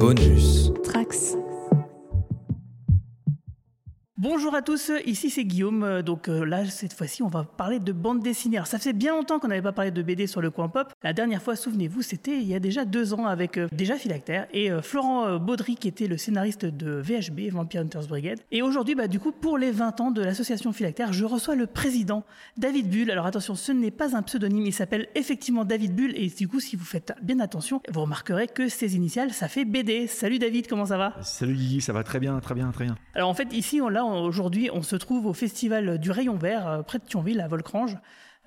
Bonus. Trax. Bonjour à tous, ici c'est Guillaume. Euh, Donc euh, là, cette fois-ci, on va parler de bande dessinée. Alors ça fait bien longtemps qu'on n'avait pas parlé de BD sur le coin pop. La dernière fois, souvenez-vous, c'était il y a déjà deux ans avec euh, déjà Philactère et euh, Florent Baudry qui était le scénariste de VHB, Vampire Hunters Brigade. Et aujourd'hui, bah, du coup, pour les 20 ans de l'association Philactère, je reçois le président, David Bull. Alors attention, ce n'est pas un pseudonyme, il s'appelle effectivement David Bull. Et du coup, si vous faites bien attention, vous remarquerez que ses initiales, ça fait BD. Salut David, comment ça va? Salut Guigui, ça va très bien, très bien, très bien. Alors en fait, ici, on, là, on- aujourd'hui, on se trouve au festival du Rayon Vert, euh, près de Thionville, à Volcrange.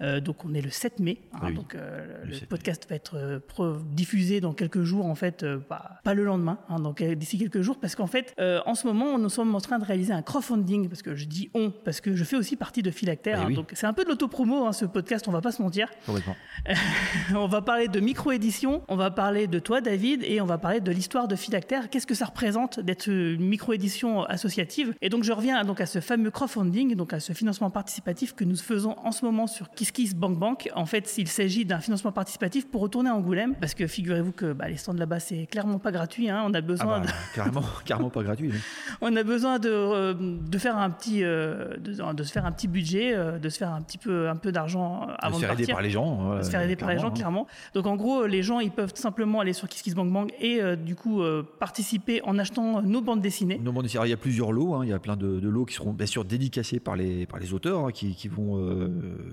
Euh, donc on est le 7 mai, hein, Oui, donc euh, le le 7 mai. podcast va être euh, diffusé dans quelques jours en fait, euh, pas, pas le lendemain, hein, donc d'ici quelques jours parce qu'en fait en ce moment nous sommes en train de réaliser un crowdfunding parce que je dis on parce que je fais aussi partie de Philactère, Eh hein, oui. donc c'est un peu de l'autopromo ce podcast, on va pas se mentir. On va parler de micro-édition, on va parler de toi, David, et on va parler de l'histoire de Philactère. Qu'est-ce que ça représente d'être une micro-édition associative? Et donc, je reviens donc à ce fameux crowdfunding, donc à ce financement participatif que nous faisons en ce moment sur KissKissBankBank. En fait, il s'agit d'un financement participatif pour retourner à Angoulême, parce que figurez-vous que bah, les stands là-bas, c'est clairement pas gratuit. hein. On a Ah besoin bah, carrément, carrément pas gratuit. oui. on a besoin de, euh, de faire un petit euh, de, de se faire un petit budget, euh, de se faire un petit peu un peu d'argent avant se de faire aider par les gens. voilà, se faire aider par les gens, hein. clairement. Donc en gros, les gens, ils peuvent simplement aller sur KissKissBankBank et euh, du coup euh, participer en achetant nos bandes dessinées. Non, bon, alors, il y a plusieurs lots, hein, il y a plein de, de lots qui seront bien sûr dédicacés par les, par les auteurs, hein, qui, qui vont, euh,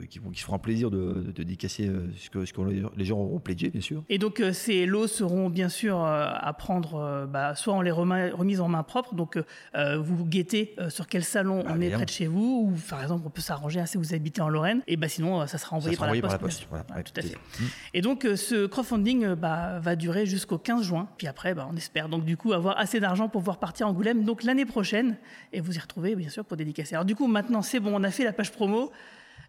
qui, vont, qui se feront un plaisir de, de, de dédicacer euh, ce que, ce que les gens auront pledgé, bien sûr. Et donc euh, ces lots seront bien sûr euh, à prendre, bah, soit on les remise en main propre, donc euh, vous guettez sur quel salon Bah, on est près de chez vous, ou par exemple on peut s'arranger hein, si vous habitez en Lorraine, et bah sinon ça sera envoyé, sera par, envoyé la par poste. la poste, voilà, Ouais, tout à fait. Et donc ce crowdfunding bah, va durer jusqu'au 15 juin, puis après bah, on espère donc du coup avoir assez d'argent pour pouvoir partir à Angoulême donc l'année prochaine et vous y retrouver bien sûr pour dédicacer. Alors du coup maintenant c'est bon, on a fait la page promo.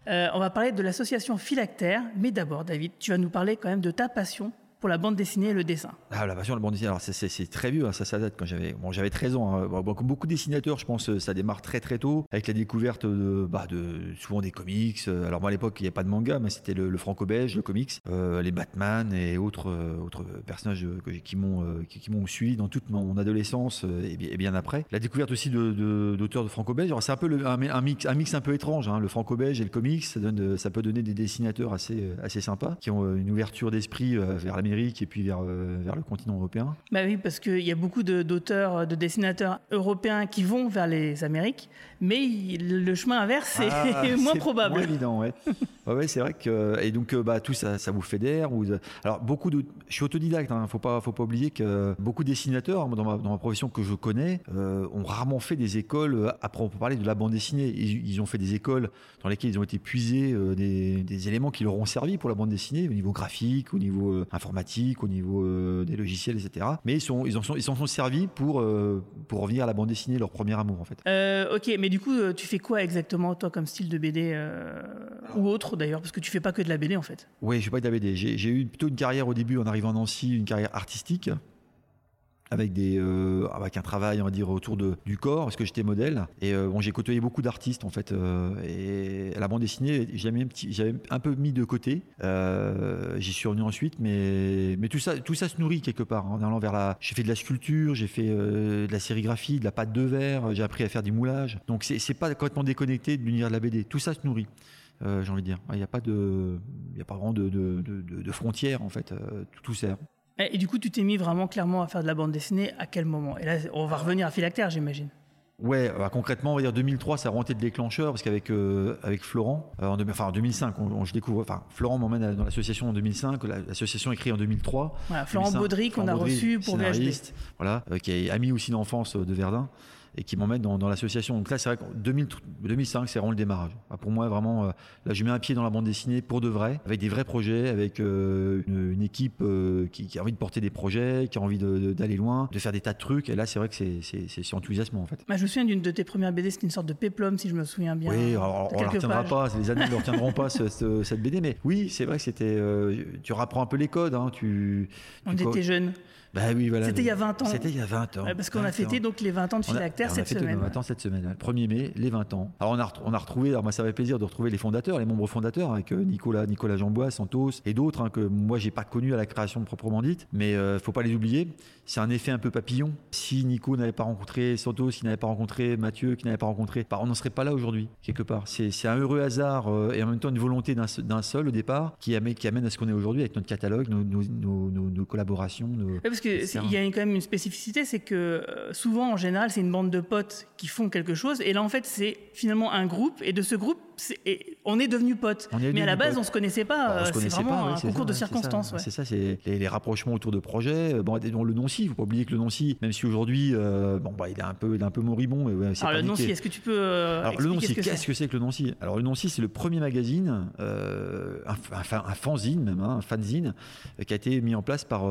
Euh, on va parler de l'association Philactère, mais d'abord David, tu vas nous parler quand même de ta passion pour la bande dessinée et le dessin. Ah, la passion de la bande dessinée, alors c'est- très vieux, hein, ça, date quand j'avais bon, j'avais 13 ans. hein. Comme beaucoup de dessinateurs, je pense, euh, ça démarre très très tôt, avec la découverte de, bah, de souvent des comics. Euh, Alors moi à l'époque, il n'y avait pas de manga, mais c'était le, le franco-belge, le comics, euh, les Batman et autres, personnages qui m'ont suivi dans toute mon adolescence et, bien, après. La découverte aussi de- de- d'auteurs de, franco-belge, alors c'est un peu un, mix, un mix un peu étrange, hein, le franco-belge et le comics, ça, de- peut donner des dessinateurs assez, assez sympas, qui ont une ouverture d'esprit vers l'Amérique et puis vers, euh, vers le continent européen. Bah oui, parce qu'il y a beaucoup d'auteurs, de, dessinateurs européens qui vont vers les Amériques, mais il- le chemin inverse est Ah, moins c'est probable. Moins évident, ouais. ouais, ouais, c'est vrai que et donc euh, bah tout ça, ça vous fédère. Ou alors beaucoup de, je suis autodidacte. Hein, faut pas, faut pas oublier que beaucoup de dessinateurs dans ma, dans ma profession que je connais euh, ont rarement fait des écoles. Après, on peut parler de la bande dessinée. Ils, ils ont fait des écoles dans lesquelles ils ont été puisés euh, des, des éléments qui leur ont servi pour la bande dessinée au niveau graphique, au niveau euh, informatique, au niveau euh, des logiciels, etc. Mais ils sont, ils en sont, ils s'en sont servis pour euh, pour revenir à la bande dessinée, leur premier amour en fait. Euh, ok, mais du coup, euh, tu fais quoi exactement, toi, comme style de BD Ou autre, d'ailleurs, parce que tu fais pas que de la BD, en fait. Oui, je suis pas de la BD. J'ai j'ai eu plutôt une carrière au début en arrivant à Nancy, une carrière artistique. Avec, des, euh, avec un travail, on va dire, autour de, du corps, parce que j'étais modèle. Et euh, bon, j'ai côtoyé beaucoup d'artistes, en fait. euh, et la bande dessinée, j'avais un, un peu mis de côté. J'y suis revenu ensuite, mais, mais tout, ça, tout ça se nourrit quelque part. En allant vers la. J'ai fait de la sculpture, j'ai fait de la sérigraphie, de la pâte de verre, j'ai appris à faire du moulage. Donc, c'est pas complètement déconnecté de l'univers de la BD. Tout ça se nourrit. J'ai envie de dire. Il n'y a pas de, il y a pas vraiment de, de, de- frontières en fait. Tout sert. Et, et du coup, tu t'es mis vraiment clairement à faire de la bande dessinée à quel moment? Et là, on va revenir à Philactère, j'imagine. Ouais, bah, concrètement, on va dire 2003, ça a vraiment été le déclencheur parce qu'avec euh, avec Florent, euh, en, enfin, en 2005, on, on- je découvre, enfin Florent m'emmène dans l'association en 2005, la- l'association créée en 2003. Voilà, Florent 2005, Baudry, qu'on a reçu pour VHD. Voilà, euh, qui est ami aussi d'enfance euh, de Verdun et qui m'emmène dans, dans l'association. Donc là, c'est vrai 2000 2005, c'est vraiment le démarrage. Pour moi, vraiment, euh, là, je mets un pied dans la bande dessinée pour de vrai, avec des vrais projets, avec euh, une, une équipe euh, qui, qui a envie de porter des projets, qui a envie d'aller loin, de faire des tas de trucs. Et là, c'est vrai que c'est- enthousiasmant, en fait. Bah, je me souviens d'une de tes premières BD, c'était une sorte de péplum, si je me souviens bien. Oui, alors, on ne la retiendra pages. pas, les années ne retiendront pas ce- ce- cette BD, mais oui, c'est vrai que c'était. euh, tu rapprends un peu les codes. Hein, tu, On tu était jeunes. Bah oui, voilà. C'était il y a 20 ans. C'était il y a 20 ans. Parce qu'on a 20 fêté donc les 20 ans de Philactère phylactère on a cette fêté semaine. nos 20 ans cette semaine, le 1er mai, les 20 ans. Alors on a, on a retrouvé, alors moi ça fait plaisir de retrouver les fondateurs, les membres fondateurs, avec euh, Nicolas, Nicolas Jambois, Santos et d'autres hein, que moi j'ai pas connus à la création proprement dite, mais euh, faut pas les oublier. C'est un effet un peu papillon. Si Nico n'avait pas rencontré Santos, s'il n'avait pas rencontré Mathieu, qui n'avait pas rencontré, bah, on n'en serait pas là aujourd'hui, quelque part. C'est un heureux hasard euh, et en même temps une volonté d'un se- d'un seul au départ qui amène, qui amène à ce qu'on est aujourd'hui avec notre catalogue, nos, nos- nos- nos- nos collaborations. parce que etc. c'est- il y a quand même une spécificité, c'est que euh, souvent en général c'est une bande de potes qui font quelque chose, et là en fait c'est finalement un groupe, et de ce groupe on est devenus potes. Est Mais à la base potes. on se connaissait pas, Bah, c'est vraiment pas, ouais, un concours ça, de ouais, c'est ça. circonstances. ouais. C'est ça, c'est les, les rapprochements autour de projets. Bon, dont le Noncy, il faut pas oublier que le Noncy, même si aujourd'hui, euh, bon, bah, il est un peu, il est un peu moribond. Mais ouais, Alors le. Nancy, est-ce que tu peux euh, Alors, le que qu'est-ce que c'est que le Noncy Alors, le Noncy, c'est le premier magazine, euh, un, un- un fanzine même, hein, un fanzine, euh, qui a été mis en place par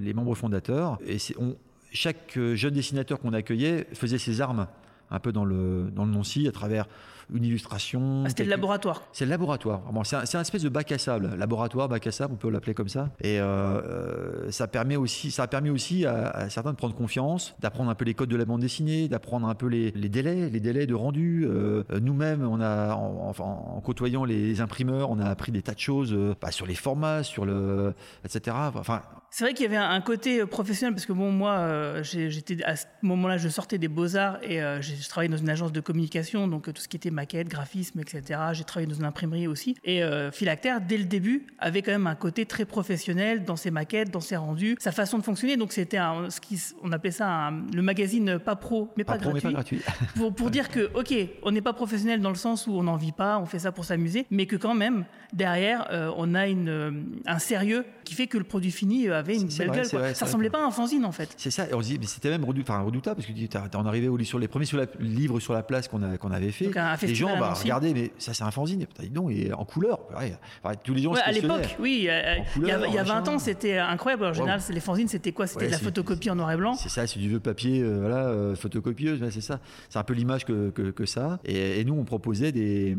les membres fondateurs. Et on- chaque jeune dessinateur qu'on accueillait faisait ses armes un peu dans le, dans le Noncy à travers une illustration. Ah, C'était le laboratoire. c'est le laboratoire. Bon, c'est un, espèce de bac à sable, laboratoire, bac à sable, on peut l'appeler comme ça. Et euh, euh, ça permet aussi, ça a permis aussi à, à certains de prendre confiance, d'apprendre un peu les codes de la bande dessinée, d'apprendre un peu les, les délais, les délais de rendu. Euh, Nous-mêmes, on a, en, enfin, en côtoyant les imprimeurs, on a appris des tas de choses bah, sur les formats, sur le, etc. Enfin, C'est vrai qu'il y avait un côté professionnel parce que bon moi euh, j'étais à ce moment-là je sortais des beaux arts et je travaillais dans une agence de communication donc tout ce qui était maquette, graphisme, etc. J'ai travaillé dans une imprimerie aussi et euh, Philactère dès le début avait quand même un côté très professionnel dans ses maquettes, dans ses rendus, sa façon de fonctionner donc c'était ce qui on appelait ça un- le magazine pas pro mais pas, pas pro, mais gratuit. pas gratuit. pour, pour dire que, ok, on n'est pas professionnel dans le sens où on n'en vit pas, on fait ça pour s'amuser, mais que quand même, derrière, euh, on a une, euh, un sérieux qui fait que le produit fini euh, avait une belle vrai, gueule. quoi. vrai, ça vrai ressemblait que- pas à un fanzine, en fait. C'est ça, et on se dit, mais c'était même enfin, redoutable parce que on arrivait au sur les premiers sur la, livres sur la place qu'on avait fait. Donc, un les gens, bah, regardez, mais ça c'est un fanzine, dis donc, et en couleur. Enfin, tous les gens Ouais, se à l'époque, oui, euh, En il y a, couleur, il y a 20 machin. ans, c'était incroyable. En général, Ouais. les fanzines, c'était quoi? C'était Ouais, de la photocopie en noir et blanc. C'est ça, c'est du vieux papier, euh, voilà, euh, photocopieuse, c'est ça. C'est un peu l'image que, que, que ça. Et, et nous, on proposait des,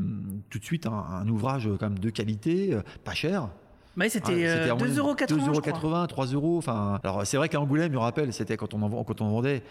tout de suite un, un ouvrage euh, quand même de qualité, euh, pas cher. Ouais, c'était Ouais, euh, en moyenne 2,80 euros. 2,80 3 euros. Enfin, alors c'est vrai qu'à Angoulême, je me rappelle, c'était quand on en, quand on vendait.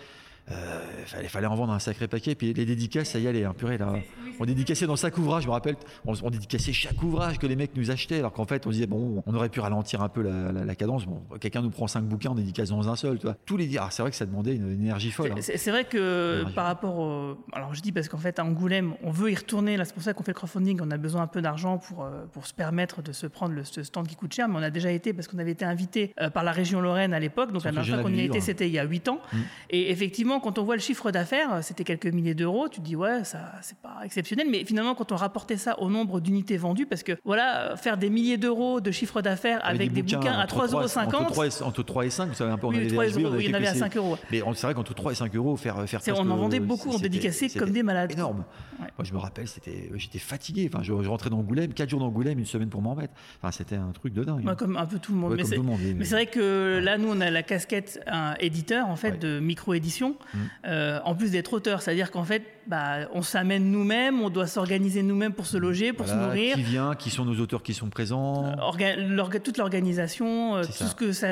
Euh, fallait, fallait en vendre un sacré paquet. Puis les dédicaces, ça y allait, hein, purée, là. On dédicaçait dans chaque ouvrage, je me rappelle. On, on dédicaçait chaque ouvrage que les mecs nous achetaient. Alors qu'en fait, on disait, bon, on aurait pu ralentir un peu la, la- la cadence. Bon, quelqu'un nous prend cinq bouquins, on dédicace dans un seul, tu vois. Tous les. Ah, c'est vrai que ça demandait une, une énergie folle. hein. C'est- vrai que par rapport au... Alors je dis parce qu'en fait à Angoulême, on veut y retourner, là c'est pour ça qu'on fait le crowdfunding, on a besoin un peu d'argent pour, euh, pour se permettre de se prendre le, ce stand qui coûte cher, mais on a déjà été parce qu'on avait été invité euh, par la région Lorraine à l'époque, donc la dernière fois qu'on y a été c'était il y a 8 ans. Mm. Et effectivement quand on voit le chiffre d'affaires, euh, c'était quelques milliers d'euros, tu te dis ouais ça c'est pas exceptionnel, mais finalement quand on rapportait ça au nombre d'unités vendues, parce que voilà, euh, faire des milliers d'euros de chiffre d'affaires avec, des, bouquins, à entre 3,50 3 euros. Entre 3 et, entre 3 et 5, vous savez un peu, on Oui, avait 3 des HB, on euros, avait il y en avait à quelques- 5 euros. Mais c'est vrai qu'entre 3 et 5 euros, faire, faire on en vendait beaucoup, on c'était comme des malades. Énorme. Ouais. Moi, je me rappelle, c'était, j'étais fatigué. Enfin, je, je rentrais d'Angoulême, 4 jours d'Angoulême, une semaine pour m'en remettre. Enfin, c'était un truc de dingue. Ouais, comme un peu tout le monde. Ouais, mais c'est- vrai que là, nous, on a la casquette un éditeur, en fait, de micro-édition, Euh, en plus d'être auteur. C'est-à-dire qu'en fait, bah, on s'amène nous-mêmes, on doit s'organiser nous-mêmes pour se loger, pour Voilà, se nourrir. Qui vient, qui sont nos auteurs qui sont présents. Orga- l'orga- toute l'organisation, euh, tout ça. ce que ça.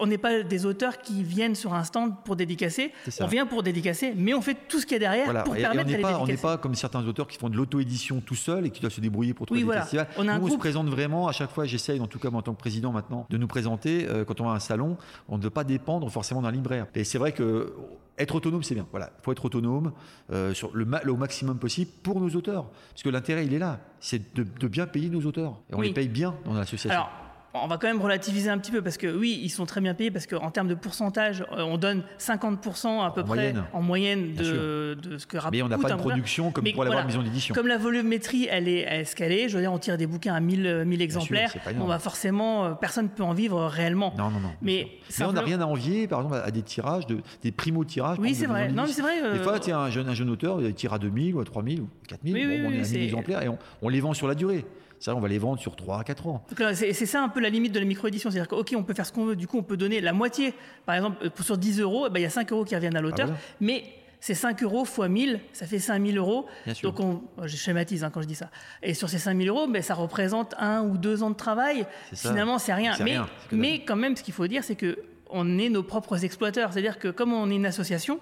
On n'est pas des auteurs qui viennent sur un stand pour dédicacer. On vient pour dédicacer, mais on fait tout ce qu'il y a derrière Voilà. pour Et- et permettre on pas, on n'est pas comme certains auteurs qui font de l'auto-édition tout seul et qui doivent se débrouiller pour trouver Oui, des voilà. festivals. On a un nous, on se présente vraiment. À chaque fois, j'essaye, en tout cas, moi, en tant que président maintenant, de nous présenter. euh, quand on va à un salon, on ne doit pas dépendre forcément d'un libraire. Et c'est vrai que être autonome, c'est bien. Voilà, il faut être autonome euh, sur le, ma- le maximum possible pour nos auteurs, parce que l'intérêt, il est là. C'est de, de bien payer nos auteurs. Et on Oui. les paye bien dans l'association. Alors, on va quand même relativiser un petit peu parce que oui, ils sont très bien payés parce qu'en termes de pourcentage, euh, on donne 50% à peu En près moyenne. en moyenne de, de ce que rapporte. Mais on n'a pas de production comme pour l'avoir voilà. maison d'édition. Comme la volumétrie, elle est, est, je veux dire, on tire des bouquins à 1000, euh, 1000 exemplaires, on va forcément, euh, personne ne peut en vivre réellement. Non, non, non. Mais, Mais on n'a rien à envier, par exemple, à des tirages, de, des primo-tirages. Oui, c'est vrai. Non, c'est vrai. Des fois, tiens, un jeune, un jeune auteur, il tire à 2000 ou à 3000 ou 4000. Oui, bon, oui, on oui, est à c'est- 1000 exemplaires et on, on les vend sur la durée. C'est vrai, on va les vendre sur 3 à 4 ans. Là, C'est c'est ça un peu la limite de la micro-édition. C'est-à-dire que, OK, on peut faire ce qu'on veut. Du coup, on peut donner la moitié. Par exemple, euh, pour- sur 10 euros, eh ben, il y a 5 euros qui reviennent à l'auteur. voilà. Mais ces 5 euros fois 1000, ça fait 5000 euros. Donc, on, je schématise hein, quand je dis ça. Et sur ces 5000 euros, ben, ça représente un ou deux ans de travail. C'est ça. Finalement, c'est rien. C'est c'est mais quand même, ce qu'il faut dire, c'est que on est nos propres exploiteurs. C'est-à-dire que comme on est une association,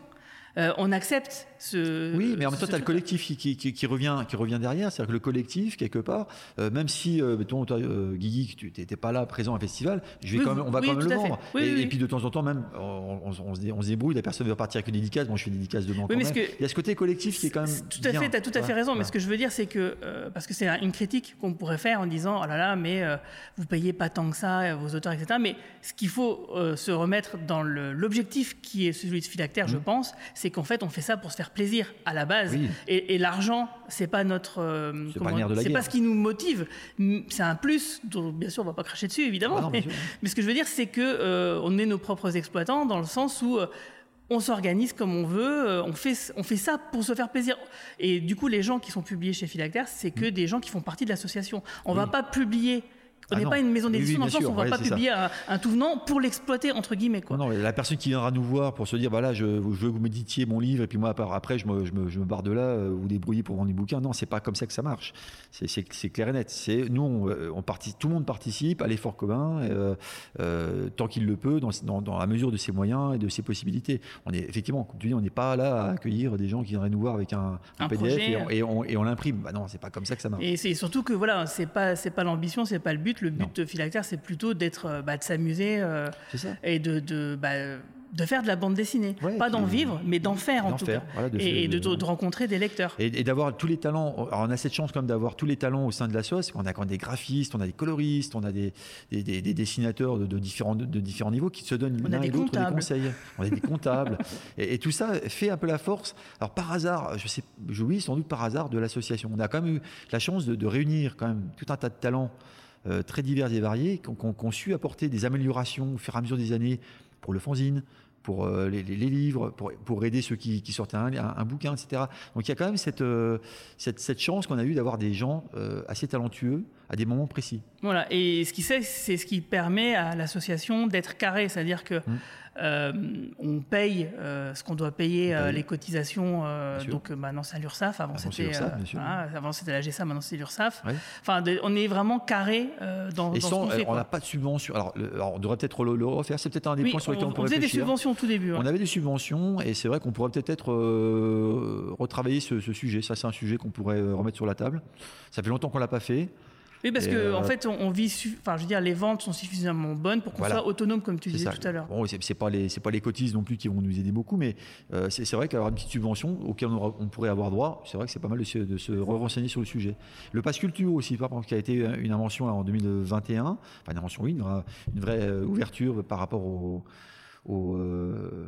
euh, on accepte ce. Oui, mais en même temps, tu as le collectif qui, qui- qui- qui revient, qui revient derrière. C'est-à-dire que le collectif, quelque part, euh, même si, euh, toi, euh, Guigui, tu n'étais pas là présent au festival, je vais Oui, quand même, on va oui, quand même le à vendre. Oui, et, puis de temps en temps, même, on, on- on se, débrouille, la personne veut partir avec une dédicace, bon, je fais une dédicace demain Oui, quand mais même. ce que- Il y a ce côté collectif qui est quand même. Tout à bien, fait, tu as tout à fait raison. Mais ce que je veux dire, c'est que, euh, parce que c'est un- une critique qu'on pourrait faire en disant, oh là là, mais vous payez pas tant que ça, vos auteurs, etc. Mais ce qu'il faut se remettre dans l'objectif qui est celui de Philactère, je pense, c'est qu'en fait, on fait ça pour se faire plaisir à la base. Oui. Et, et l'argent, c'est pas notre. euh, C'est pas pas ce qui nous motive. C'est un plus, dont bien sûr, on va pas cracher dessus, évidemment. Ah non, mais, ce que je veux dire, c'est que euh, on est nos propres exploitants dans le sens où. euh, on s'organise comme on veut, on fait, on fait ça pour se faire plaisir. Et du coup, les gens qui sont publiés chez Philactère, c'est que des gens qui font partie de l'association. On va pas publier. On. Ah n'est pas une maison d'édition oui, dans le sens où on va ouais, pas publier un, un tout venant pour l'exploiter entre guillemets quoi. Non, non, la personne qui viendra nous voir pour se dire, voilà, je, je veux que vous méditiez mon livre, et puis moi, après, je, me, je, me, je me barre de là, euh, vous débrouillez pour vendre des bouquins. Non, c'est pas comme ça que ça marche. C'est- clair et net. C'est Nous, on, euh, on parti- tout le monde participe à l'effort commun, euh, euh, tant qu'il le peut, dans, dans, dans la mesure de ses moyens et de ses possibilités. On est, effectivement, comme tu dis, on n'est pas là à accueillir des gens qui viendraient nous voir avec un, un Un PDF projet. et on, l'imprime. Bah non, c'est pas comme ça que ça marche. Et c'est surtout que voilà, c'est pas c'est pas l'ambition, c'est pas le but. Le but de Philactère, c'est plutôt d'être euh, bah, de s'amuser euh, et de de, bah, de faire de la bande dessinée, Ouais, pas d'en vin, mais d'en faire en tout faire, cas, voilà, de- et, et de, de- de rencontrer des lecteurs. Et, et d'avoir tous les talents. Alors on a cette chance quand même d'avoir tous les talents au sein de la sauce. On a quand même des graphistes, on a des coloristes, on a des, des, des- des dessinateurs de, différents, de, différents niveaux qui se donnent l'un et l'autre des conseils. On a des comptables. et, et tout ça fait un peu la force. Alors par hasard, je sais, oui, sans doute par hasard de l'association. On a quand même eu la chance de, de réunir quand même tout un tas de talents euh, très divers et ont- qui ont su apporter des améliorations au fur et à mesure des années pour le fanzine, pour euh, les, livres, pour, pour aider ceux qui, qui sortaient un, un- un bouquin, etc. Donc il y a quand même cette, euh, cette, cette chance qu'on a eu d'avoir des gens assez talentueux à des moments précis. Voilà, et ce qui c'est, c'est ce qui permet à l'association d'être carré, c'est-à-dire que Mmh. Euh, on paye euh, ce qu'on doit payer, On euh, les cotisations. donc maintenant c'est à l'URSSAF, avant Avant, c'était voilà, avant c'était la GSA, maintenant c'est l'URSSAF. Ouais. Enfin, de- on est vraiment carré dans, Et dans ce sans, fait. euh, on quoi. n'a pas de subvention. Alors, le- alors, on devrait peut-être le, le refaire. C'est peut-être un des Oui, points sur lesquels on, on, pourrait faisait des réfléchir. subventions au tout début. ouais. On avait des subventions et c'est vrai qu'on pourrait peut-être être retravailler ce, ce sujet. Ça, c'est un sujet qu'on pourrait remettre sur la table. Ça fait longtemps qu'on l'a pas fait. Oui, parce Et, que euh, en fait, on, vit, su- enfin, je veux dire, les ventes sont suffisamment bonnes pour qu'on Voilà. soit autonome, comme tu disais ça. tout à l'heure. Bon, c'est pas les c'est pas les cotises non plus qui vont nous aider beaucoup, mais euh, c'est vrai qu'avoir une petite subvention auquel on, aura- on pourrait avoir droit, c'est vrai que c'est pas mal de se, de se renseigner sur le sujet. Le pass culture aussi, par exemple, qui a été une invention là, en 2021, enfin une invention, oui, une vraie euh, ouverture par rapport au, euh,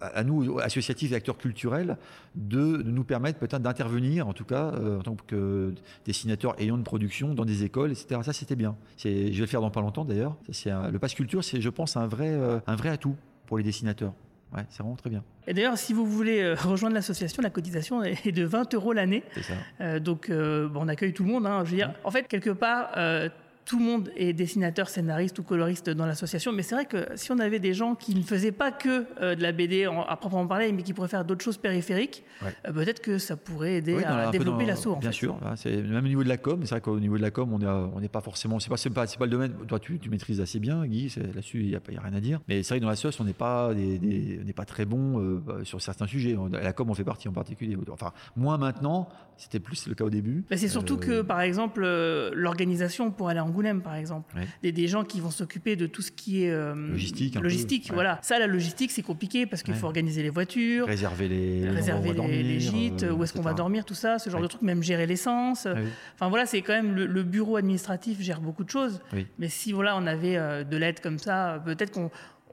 à nous, associatifs et acteurs culturels, de, de nous permettre peut-être d'intervenir, en tout cas, euh, en tant que dessinateur ayant une production dans des écoles, etc. Ça, c'était bien. Je vais le faire dans pas longtemps d'ailleurs. Le pass culture, c'est, je pense, un vrai, euh, un vrai atout pour les dessinateurs. Ouais, c'est vraiment très bien. Et d'ailleurs, si vous voulez rejoindre l'association, la cotisation est de 20 euros l'année. C'est ça. Euh, donc, euh, bon, on accueille tout le monde. hein. Je veux dire, en fait, quelque part, euh, tout le monde est dessinateur, scénariste ou coloriste dans l'association. Mais c'est vrai que si on avait des gens qui ne faisaient pas que euh, de la BD en- à proprement parler, mais qui pourraient faire d'autres choses périphériques, Ouais. euh, peut-être que ça pourrait aider Oui, à développer l'assaut. en Bien fait. sûr, hein, c'est même au niveau de la com. C'est vrai qu'au niveau de la com, on est, on n'est pas forcément. C'est pas, pas, le domaine. Toi, tu, tu maîtrises assez bien, Guy. Là-dessus, il n'y a, a rien à dire. Mais c'est vrai que dans la sauce, on n'est pas, des, des- on n'est pas très bon euh, sur certains sujets. La com, on fait partie en particulier. Enfin, moins maintenant. C'était plus le cas au début. Bah, c'est surtout Euh, que, par exemple, euh, l'organisation pour aller à Angoulême, par exemple, Ouais. des, des gens qui vont s'occuper de tout ce qui est euh, Logistique, peu, logistique, ouais. voilà. Ça, la logistique, c'est compliqué parce qu'il Ouais. faut organiser les voitures, réserver les, réserver gîtes, euh, où est-ce qu'on va dormir, tout ça, ce genre de trucs, même gérer l'essence. Enfin voilà, c'est quand même le, le bureau administratif gère beaucoup de choses. Oui. Mais si voilà, on avait euh, de l'aide comme ça, peut-être qu'on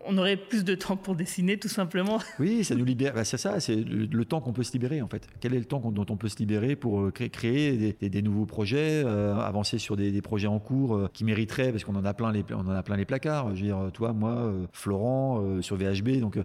on aurait plus de temps pour dessiner, tout simplement. Oui, ça nous libère. Bah, c'est ça, c'est le, le temps qu'on peut se libérer en fait. Quel est le temps dont on peut se libérer pour euh, créer, créer des, des- des nouveaux projets, euh, avancer sur des, des projets en cours euh, qui mériteraient, parce qu'on en a plein les, on en a plein les placards. Je veux dire, toi, moi, euh, Florent, sur VHB. Donc,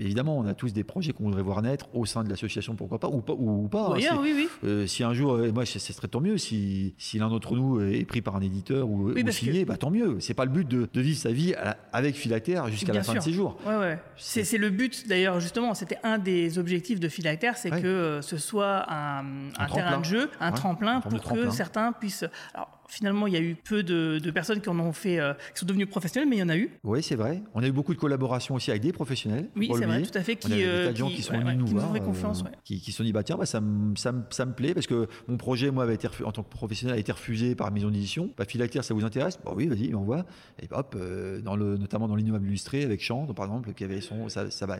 évidemment, on a tous des projets qu'on voudrait voir naître au sein de l'association, pourquoi pas, ou pas, ou, ou pas. hein, oui, oui. euh, si un jour, moi, ce serait tant mieux si, si l'un d'entre nous est pris par un éditeur ou, Oui, signé, bah, tant mieux. C'est pas le but de, de vivre sa vie à- avec Philactère jusqu'à la fin sûr. de ses jours. Ouais, ouais. C'est c'est le but, d'ailleurs, justement, c'était un des objectifs de Philactère, c'est Ouais. que euh, ce soit un, terrain de jeu, un tremplin pour que tremplin. certains puissent. Alors, finalement, il y a eu peu de, personnes qui en ont fait, euh, qui sont devenues professionnelles, mais il y en a eu. Oui, c'est vrai. On a eu beaucoup de collaborations aussi avec des professionnels. Oui, c'est vrai, tout à fait. Qui, on a des gens qui, sont venus nous voir, confiance, qui, qui se sont dit bah tiens, bah, ça, me, ça, ça, me plaît parce que mon projet, moi, avait été en tant que professionnel, a été refusé par maison d'édition. Bah, Philactère, ça vous intéresse? Bah oui, vas-y, on voit. Et hop, dans le, notamment dans l'innommable illustré avec Chant, par exemple, qui avait son, ça, ça va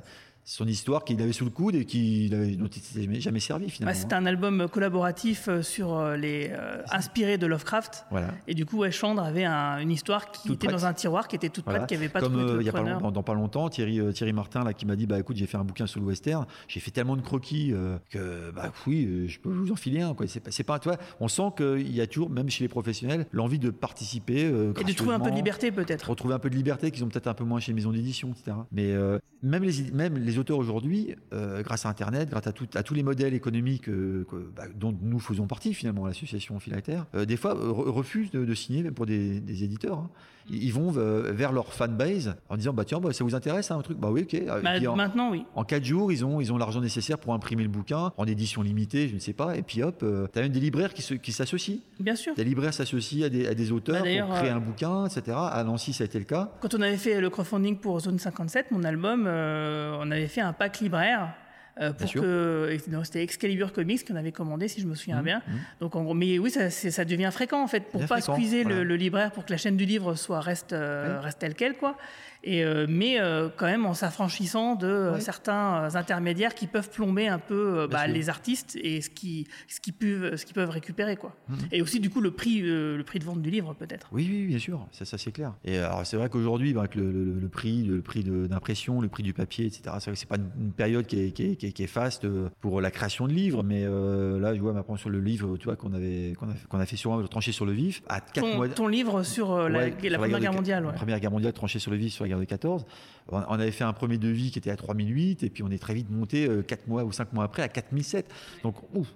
son histoire qu'il avait sous le coude et qui, dont il ne jamais servi finalement. Bah, C'était un album collaboratif euh, sur euh, les, euh, inspiré de Lovecraft. Voilà. Et du coup, Chandre avait une histoire qui était dans un tiroir, qui était toute prête, qui n'avait pas Comme il y a pas, dans, dans, pas longtemps, Thierry, Thierry Martin là, qui m'a dit bah, écoute, j'ai fait un bouquin sur le western, j'ai fait tellement de croquis que bah, oui, je peux vous en filer un. C'est pas, pas, toi, on sent qu'il y a toujours, même chez les professionnels, l'envie de participer. et de trouver un peu de liberté peut-être. Retrouver un peu de liberté qu'ils ont peut-être un peu moins chez les maisons d'édition, etc. Mais même, les, même les auteurs aujourd'hui, euh, grâce à Internet, grâce à, à, tous les modèles économiques euh, bah, dont nous faisons partie finalement, l'association Philactère, euh, des fois refusent de, signer, même pour des, éditeurs. Hein. Ils vont vers leur fanbase en disant bah tiens bah, ça vous intéresse hein, un truc? Bah oui ok. Bah, maintenant oui. en quatre jours ils ont ils ont l'argent nécessaire pour imprimer le bouquin en édition limitée je ne sais pas. Et puis hop tu as même des libraires qui, qui s'associent bien sûr. Des libraires s'associent à des, à des auteurs pour créer un bouquin etc à Nancy ça a été le cas. Quand on avait fait le crowdfunding pour Zone 57 mon album on avait fait un pack libraire euh, pour que c'était Excalibur Comics qu'on avait commandé si je me souviens mmh, bien. Mmh. Donc en gros, mais oui, ça, ça, devient fréquent en fait pour pas squeezer le, libraire pour que la chaîne du livre soit reste euh, reste telle quelle quoi. Et, euh, mais euh, quand même en s'affranchissant de euh, certains intermédiaires qui peuvent plomber un peu bah, les artistes et ce qu'ils ce qui peuvent, ce peuvent récupérer. Quoi. Mhm. Et aussi, du coup, le prix, le prix de vente du livre, peut-être. Oui, oui, bien sûr, ça, ça c'est clair. Et alors, c'est vrai qu'aujourd'hui, bah, avec le, le, prix, le prix d'impression, le prix du papier, etc., c'est vrai que c'est pas une période qui est, qui, est, qui, est, faste pour la création de livres, mais là, je vois maintenant sur le livre tu vois, qu'on avait, qu'on a, qu'on a fait sur un, tranché sur le vif, à 4 ton, mois. Ton livre sur la, Première Guerre mondiale. Première Guerre mondiale, tranché sur le vif sur la guerre de 14. On avait fait un premier devis qui était à 3008 et puis on est très vite monté 4 euh, mois ou 5 mois après à 4007. Donc ouf,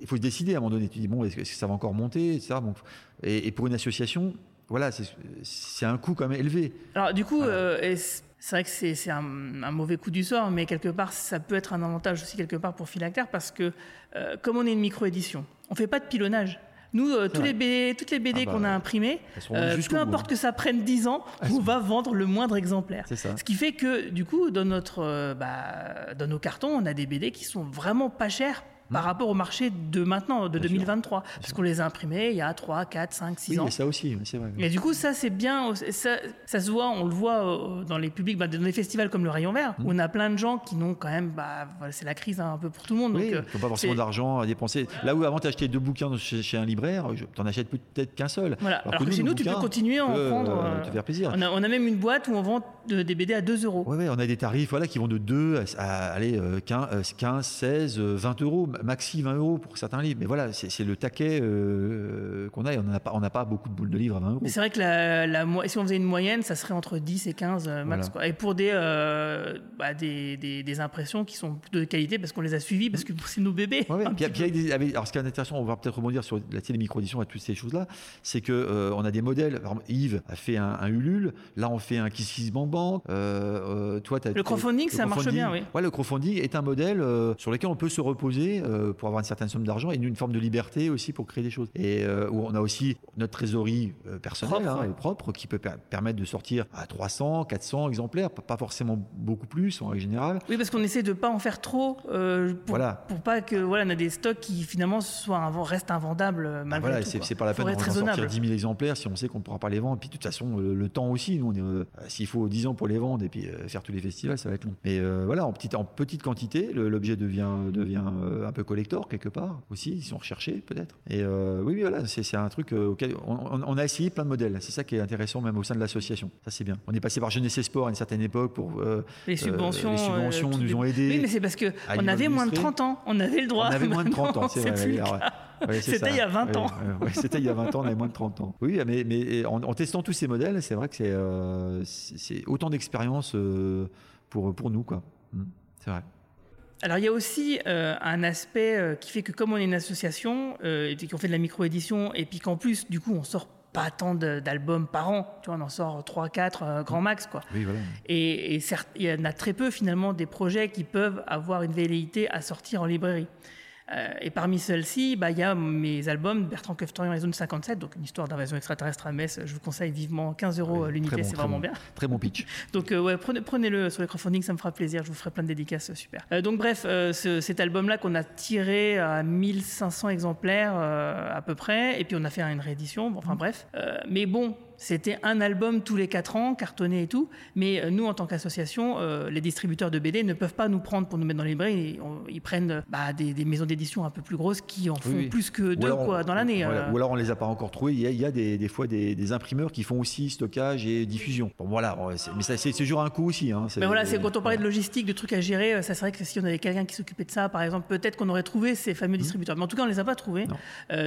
il faut se décider à un moment donné. Tu dis, bon, est-ce que ça va encore monter etc. et, pour une association, voilà, c'est un coût quand même élevé. Alors du coup, euh, c'est vrai que c'est un, mauvais coup du sort, mais quelque part, ça peut être un avantage aussi quelque part pour Philactère parce que euh, comme on est une micro-édition, on fait pas de pilonnage. Nous, euh, tous les BD, toutes les BD ah qu'on a bah, imprimées, euh, peu importe que ça prenne 10 ans, on va vendre le moindre exemplaire. Ce qui fait que, du coup, dans, notre, euh, bah, dans nos cartons, on a des BD qui sont vraiment pas chers par rapport au marché de maintenant, de 2023. parce qu'on les a imprimés il y a 3, 4, 5, 6 ans. Oui, ça aussi, c'est vrai. Et du coup, ça, c'est bien. Ça, ça, se voit, on le voit euh, dans les publics, bah, dans les festivals comme le Rayon Vert, où mm. on a plein de gens qui n'ont quand même. Bah, c'est la crise hein, un peu pour tout le monde. Oui, donc, euh, pas forcément d'argent à dépenser. Là où avant, tu achetais deux bouquins chez, un libraire, tu n'en achètes peut-être qu'un seul. Voilà. Alors, que, chez nous, tu peux continuer à en prendre. Euh, te faire plaisir. On a, on a, même une boîte où on vend des BD à 2 euros. Oui, ouais, on a des tarifs voilà, qui vont de 2 à, aller, 15, 15, 16, 20 euros, maxi 20 euros pour certains livres. Mais voilà, c'est le taquet euh, qu'on a et on n'a pas, on pas beaucoup de boules de livres à 20 euros. Mais c'est vrai que la, la, si on faisait une moyenne, ça serait entre 10 et 15 euh, max. Et pour des, euh, bah, des, des, impressions qui sont de qualité parce qu'on les a suivies, parce que c'est nos bébés. alors ce qui est intéressant, on va peut-être rebondir sur la télé micro-édition et toutes ces choses-là, c'est que on a des modèles. Yves a fait un, Ulule, là on fait un Kiss Kiss Bang Bang. toi, as, le crowdfunding, ça marche bien, oui. Ouais, le crowdfunding est un modèle sur lequel on peut se reposer pour avoir une certaine d'argent et une forme de liberté aussi pour créer des choses. Et euh, où on a aussi notre trésorerie euh, personnelle propre, hein, propre qui peut permettre de sortir à 300, 400 exemplaires, pas forcément beaucoup plus en règle générale. Oui, parce qu'on essaie de pas en faire trop euh, pour, voilà. pour pas que voilà, on a des stocks qui finalement soient restent invendables ah, malgré voilà, C'est pas la peine de sortir 10 000 exemplaires si on sait qu'on pourra pas les vendre. Et puis de toute façon, le, temps aussi, nous, s'il faut 10 ans pour les vendre et puis faire tous les festivals, ça va être long. Mais voilà, en petite, en petite quantité, l'objet devient, devient un peu collector quelque part aussi, ils sont recherchés peut-être. Et euh, oui, voilà, c'est un truc euh, auquel on, a essayé plein de modèles. C'est ça qui est intéressant même au sein de l'association. Ça c'est bien. On est passé par Jeunesse et Sport à une certaine époque pour euh, les subventions. les subventions nous ont aidés. Oui, mais c'est parce que on avait moins de 30 ans, on avait le droit. On avait moins de 30 ans, c'est vrai. C'était il y a 20 ans. C'était il y a 20 ans, on avait moins de 30 ans. Oui, mais, mais en, en testant tous ces modèles, c'est vrai que c'est autant d'expérience pour, pour nous. quoi. Hmm, c'est vrai. Alors il y a aussi euh, un aspect euh, qui fait que comme on est une association euh, et qu'on fait de la micro-édition et puis qu'en plus du coup on sort pas tant d'albums par an, tu vois, on en sort 3 4 grand max quoi. Oui, voilà. Et, certes, il y en a très peu finalement des projets qui peuvent avoir une velléité à sortir en librairie. Et parmi celles-ci, bah, il y a mes albums Bertrand Keftorian et Zone 57, donc une histoire d'invasion extraterrestre à Metz. Je vous conseille vivement 15 euros l'unité, c'est vraiment bien. Très bon pitch. donc ouais, prenez, prenez-le sur le crowdfunding, ça me fera plaisir. Je vous ferai plein de dédicaces, super. donc bref, cet album-là qu'on a tiré à 1500 exemplaires à peu près, et puis on a fait une réédition. enfin mmh. bref. mais bon, c'était un album tous les quatre ans, cartonné et tout. Mais euh, nous, en tant qu'association, euh, les distributeurs de BD ne peuvent pas nous prendre pour nous mettre dans les librairies. Ils, prennent bah, des, maisons d'édition un peu plus grosses qui en font plus que deux quoi, dans l'année. Euh. Ou alors on les a pas encore trouvés. Il y a, des, fois des, imprimeurs qui font aussi stockage et diffusion. Bon, voilà, mais c'est toujours un coût aussi. Hein. Mais voilà, c'est quand on parlait de logistique, de trucs à gérer, ça serait que si on avait quelqu'un qui s'occupait de ça, par exemple, peut-être qu'on aurait trouvé ces fameux mmh. distributeurs. Mais en tout cas, on les a pas trouvés.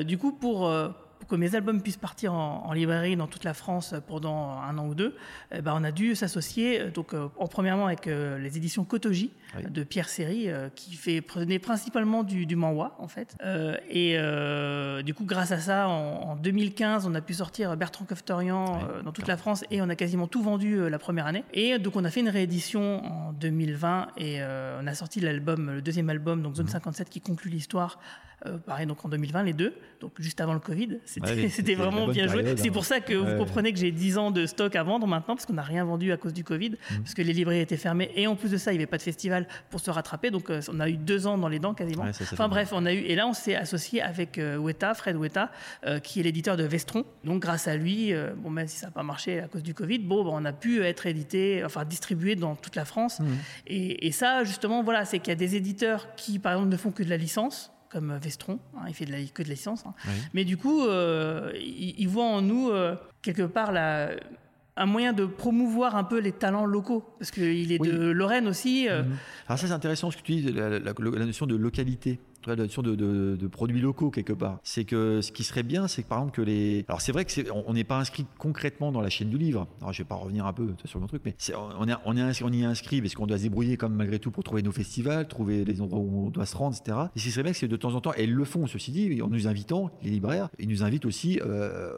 du coup, pour pour que mes albums puissent partir en, librairie dans toute la France pendant un an ou deux, eh ben, on a dû s'associer donc euh, en premièrement avec euh, les éditions Kotoji de Pierre Séry euh, qui fait prenait principalement du, du manhwa en fait. et du coup grâce à ça en, 2015 on a pu sortir Bertrand Koftorian dans toute la France et on a quasiment tout vendu la première année. Et donc on a fait une réédition en 2020 et on a sorti l'album le deuxième album donc Zone 57 mhm. qui conclut l'histoire euh, pareil, donc en 2020, les deux, donc juste avant le Covid. C'était vraiment bien joué. C'est hein. pour ça que vous comprenez que j'ai 10 ans de stock à vendre maintenant, parce qu'on n'a rien vendu à cause du Covid, mmh. parce que les librairies étaient fermées. Et en plus de ça, il n'y avait pas de festival pour se rattraper. Donc euh, on a eu deux ans dans les dents quasiment. enfin bref, on a eu. Et là, on s'est associé avec euh, Weta, Fred Weta, qui est l'éditeur de Vestron. Donc grâce à lui, bon, même si ça n'a pas marché à cause du Covid, bon, on a pu être édité, enfin distribué dans toute la France. Mmh. Et, et ça, justement, voilà, c'est qu'il y a des éditeurs qui, par exemple, ne font que de la licence comme Vestron, hein, il fait de la, que de la licence. Hein. Mais du coup, euh, il, voit en nous, euh, quelque part, la, un moyen de promouvoir un peu les talents locaux, parce qu'il est de Lorraine aussi. Euh. Mhm. Alors ça, c'est intéressant ce que tu dis, la notion de localité de, de, produits locaux quelque part. C'est que ce qui serait bien, c'est que par exemple que les. Alors c'est vrai que on n'est pas inscrit concrètement dans la chaîne du livre. Alors je vais pas revenir un peu sur mon truc, mais on, est, on, est, on y est inscrit parce qu'on doit se débrouiller comme malgré tout pour trouver nos festivals, trouver les endroits où on doit se rendre, etc. Et ce qui serait bien, c'est de temps en temps, et ils le font, ceci dit, en nous invitant, les libraires, ils nous invitent aussi euh,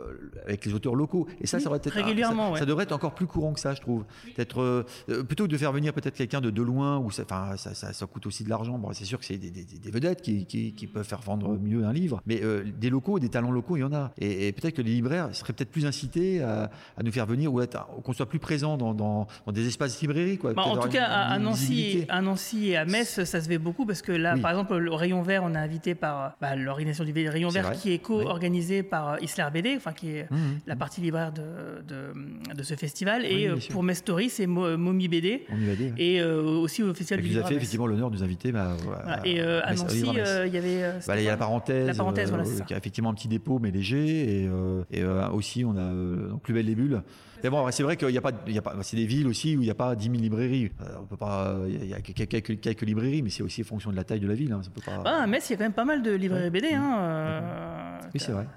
avec les auteurs locaux. Et ça, ça, aurait être, régulièrement, ça, devrait être encore plus courant que ça, je trouve. Peut-être euh, plutôt que de faire venir peut-être quelqu'un de, de loin où ça, ça, ça, ça, coûte aussi de l'argent. Bon, c'est sûr que c'est des, des, des, vedettes qui, qui, qui peuvent faire vendre mieux un livre. Mais euh, des locaux, des talents locaux, il y en a. Et, peut-être que les libraires seraient peut-être plus incités à, nous faire venir ou qu'on soit plus présent dans, dans, des espaces librairies. Quoi. Bah, en tout cas, à, Nancy, à Nancy et à Metz, ça se fait beaucoup parce que là, par exemple, le Rayon Vert, on est invité par bah, l'organisation du Rayon Vert qui est co-organisée par euh, Isler BD, enfin, qui est mmh, mmh. la partie libraire de, de, de ce festival. et euh, pour Metz Story, c'est Momi BD. Et aussi au Festival et du Livre. fait effectivement l'honneur de nous inviter. Bah, et à Nancy, il y avait. Bah, il y a la parenthèse, la parenthèse euh, qui a effectivement un petit dépôt mais léger, et, euh, euh, aussi on a Plus belle les bulles. Mais bon, c'est vrai qu'il n'y a pas, il y a pas c'est des villes aussi où il n'y a pas 10 000 librairies. on peut pas, il y a quelques, quelques, librairies, mais c'est aussi en fonction de la taille de la ville. Hein, ça peut pas... Ah, Metz, il y a quand même pas mal de librairies BD. Hein, oui, c'est vrai.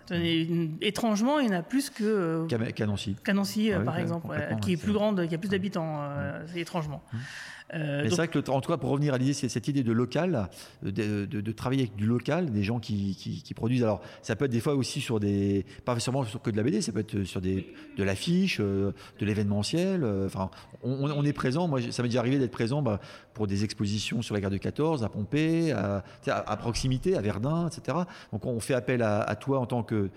Étrangement, il y en a plus que. Qu'à Nancy. Qu'à Nancy, par exemple, qui est plus grande, qui a plus d'habitants, étrangement. Euh, c'est vrai que, en tout cas, pour revenir à l'idée, c'est cette idée de local, de, travailler avec du local, des gens qui, produisent. Alors, ça peut être des fois aussi sur des, pas seulement sur que de la BD, ça peut être sur des, de l'affiche, euh, de l'événementiel. Euh, enfin, on, est présent. Moi, ça m'est déjà arrivé d'être présent bah, pour des expositions sur la guerre de 14, à Pompée, à, proximité, à Verdun, etc. Donc, on fait appel à, toi en tant que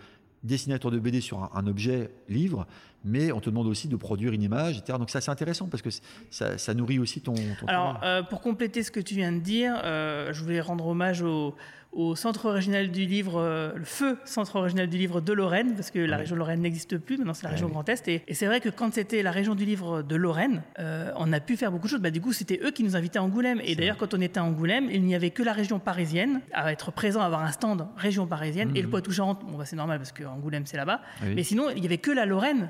dessinateur de BD sur un objet livre mais on te demande aussi de produire une image, etc. Donc ça c'est intéressant parce que ça, nourrit aussi ton, ton Alors euh, pour compléter ce que tu viens de dire, euh, je voulais rendre hommage au, au centre original du livre, euh, le feu centre original du livre de Lorraine, parce que la région Lorraine n'existe plus, maintenant c'est la région Grand Est. Et, c'est vrai que quand c'était la région du livre de Lorraine, euh, on a pu faire beaucoup de choses. Bah, du coup, c'était eux qui nous invitaient à Angoulême. Et d'ailleurs, quand on était à Angoulême, il n'y avait que la région parisienne à être présent, à avoir un stand région parisienne. Et le mhm. Poitou-Charentes, bon, bah, c'est normal parce qu'Angoulême c'est là-bas. Mais sinon, il n'y avait que la Lorraine,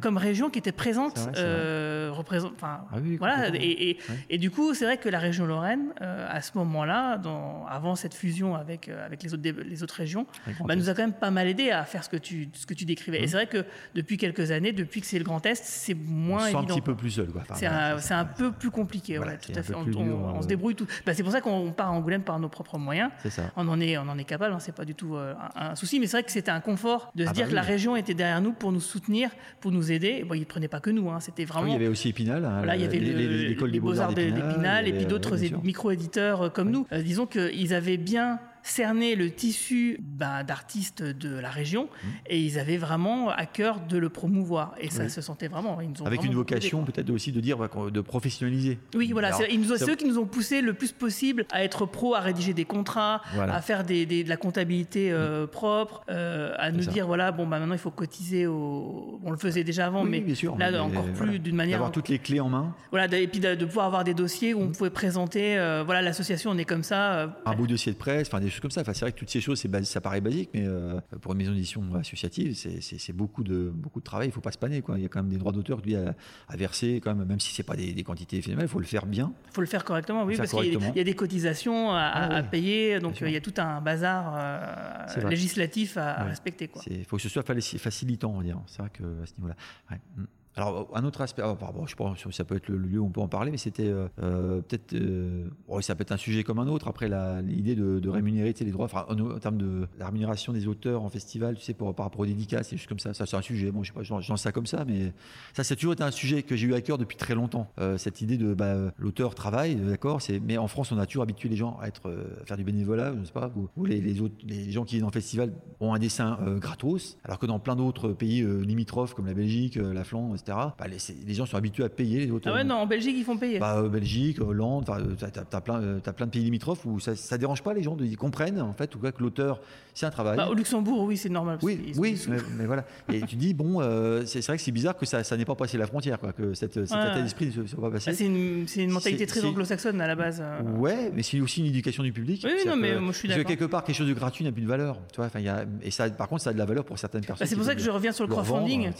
comme région qui était présente, euh, représente. Ah voilà. Et, et, du coup, c'est vrai que la région Lorraine, à ce moment-là, avant cette fusion avec, euh, avec les, autres, les autres régions, bah, nous a quand même pas mal aidé à faire ce que tu, ce que tu décrivais. Et mmh. c'est vrai que depuis quelques années, depuis que c'est le Grand Est, c'est moins évident. un petit peu plus seul. c'est un, peu plus compliqué. tout à fait. On, se euh, débrouille tout. Bah, c'est pour ça qu'on part à Angoulême par nos propres moyens. Ça. On en est, on en est capable. Hein, c'est pas du tout euh, un, souci. Mais c'est vrai que c'était un confort de se ah dire bah que la région était derrière nous pour nous soutenir, pour nous aider. Bon, ils ne prenaient pas que nous. Hein, c'était vraiment. il y avait aussi Épinal. Hein, il y avait l'école des beaux-arts d'Épinal, et puis d'autres micro-éditeurs comme nous. disons qu'ils avaient bien cerner le tissu bah, d'artistes de la région mmh. et ils avaient vraiment à cœur de le promouvoir. Et ça se sentait vraiment. Avec une vocation peut-être aussi de dire bah, de professionnaliser. Oui, voilà. c'est nous, ceux qui nous ont poussé le plus possible à être pro, à rédiger des contrats, à faire des, de la comptabilité euh, mmh. propre, euh, à nous dire voilà, bon, bah, maintenant il faut cotiser au. On le faisait déjà avant, mais là encore plus d'une manière. D'avoir toutes les clés en main. Voilà, et puis de, pouvoir avoir des dossiers où on mmh. pouvait présenter euh, voilà, l'association, on est comme ça. Un beau dossier de presse, enfin des choses comme ça. Enfin, c'est vrai que toutes ces choses, ça paraît basique, mais pour une maison d'édition associative, c'est beaucoup de, beaucoup de travail. Il ne faut pas se paner. Quoi. Il y a quand même des droits d'auteur à, à, verser, quand même, même si ce n'est pas des, quantités phénoménales, il faut le faire bien. Il faut le faire correctement, oui, parce qu'il y, a des cotisations à, ah payer, donc il y a tout un bazar euh, législatif à, respecter. Il faut que ce soit facilitant, on va dire. C'est vrai que à ce niveau-là. Mm. Alors, un autre aspect, oh, je sais pas ça peut être le lieu où on peut en parler, mais c'était euh, euh, peut-être, euh, ça peut être un sujet comme un autre. Après, l'idée de, rémunérer les droits, en, termes de la rémunération des auteurs en festival, tu sais, par rapport aux dédicaces, c'est juste comme ça. Ça, c'est un sujet. Bon, je sais pas, lance ça comme ça, mais ça, c'est toujours été un sujet que j'ai eu à cœur depuis très longtemps. cette idée de bah, l'auteur travaille, d'accord, mais en France, on a toujours habitué les gens à être, faire du bénévolat, je ne sais pas, autres, les gens qui viennent en festival ont un dessin gratos, alors que dans plein d'autres pays limitrophes comme la Belgique, la Flandre, bah, les, gens sont habitués à payer les auteurs. Ah ouais, non, en Belgique, ils font payer. Bah, euh, Belgique, Hollande, tu as, plein, euh, as plein de pays limitrophes où ça ne dérange pas les gens, ils comprennent en fait, que l'auteur, c'est un travail. Bah, au Luxembourg, oui, c'est normal. Oui, oui mais, voilà. Et tu dis, bon, euh, c'est vrai que c'est bizarre que ça, ça n'ait pas passé la frontière, quoi, que cette, cet état d'esprit ne soit pas passé. Ah, c'est une, une, mentalité très anglo-saxonne à la base. Ouais, mais c'est aussi une éducation du public. Oui, non, mais moi je suis d'accord. quelque part, quelque chose de gratuit n'a plus de valeur. Tu vois, y a, et ça, par contre, ça a de la valeur pour certaines personnes. c'est pour ça que je reviens sur le crowdfunding.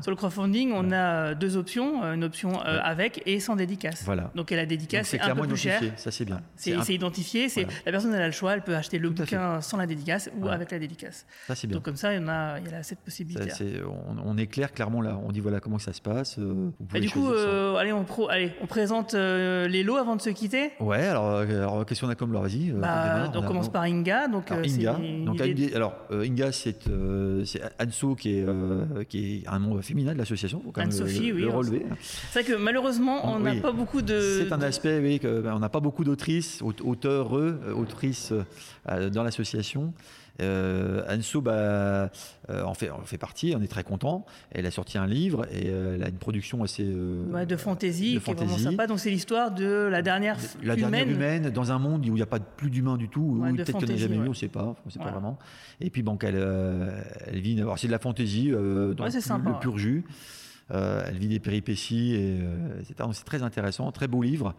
Sur le crowdfunding, on a deux options euh, une option euh, avec et sans dédicace. Voilà. Donc la dédicace c'est un peu plus cher. Ça c'est bien. C'est identifié. C'est la personne elle a le choix. Elle peut acheter le bouquin sans la dédicace ou avec la dédicace. Ça c'est bien. Donc comme ça il y, a, il y a cette possibilité. on, est clair clairement là. On dit voilà comment ça se passe. Euh, et du coup allez on pro, allez on présente les lots avant de se quitter. Ouais alors, alors qu'est-ce qu'on a comme Vas-y. Bah, on, commence par Inga. Donc Inga. Donc alors Inga c'est Anso qui est qui est un nom féminin de l'association. Anne-Sophie oui. C'est vrai que malheureusement, on n'a pas beaucoup de. C'est un aspect, oui, que, ben, on n'a pas beaucoup d'autrices, auteurs, eux, autrices euh, dans l'association. Euh, Anso bah, euh, en, fait, fait partie, on est très content. Elle a sorti un livre et euh, elle a une production assez. de fantaisie, qui est vraiment sympa. Donc c'est l'histoire de la dernière la humaine. dernière humaine dans un monde où il n'y a pas plus d'humains du tout, où peut-être qu'on n'a jamais vu, on ne sait pas, on sait pas vraiment. Et puis bon, elle, elle vit. C'est de la fantaisie dans le, pur jus. Euh, elle vit des péripéties, et, etc. Euh, c'est très intéressant, très beau livre.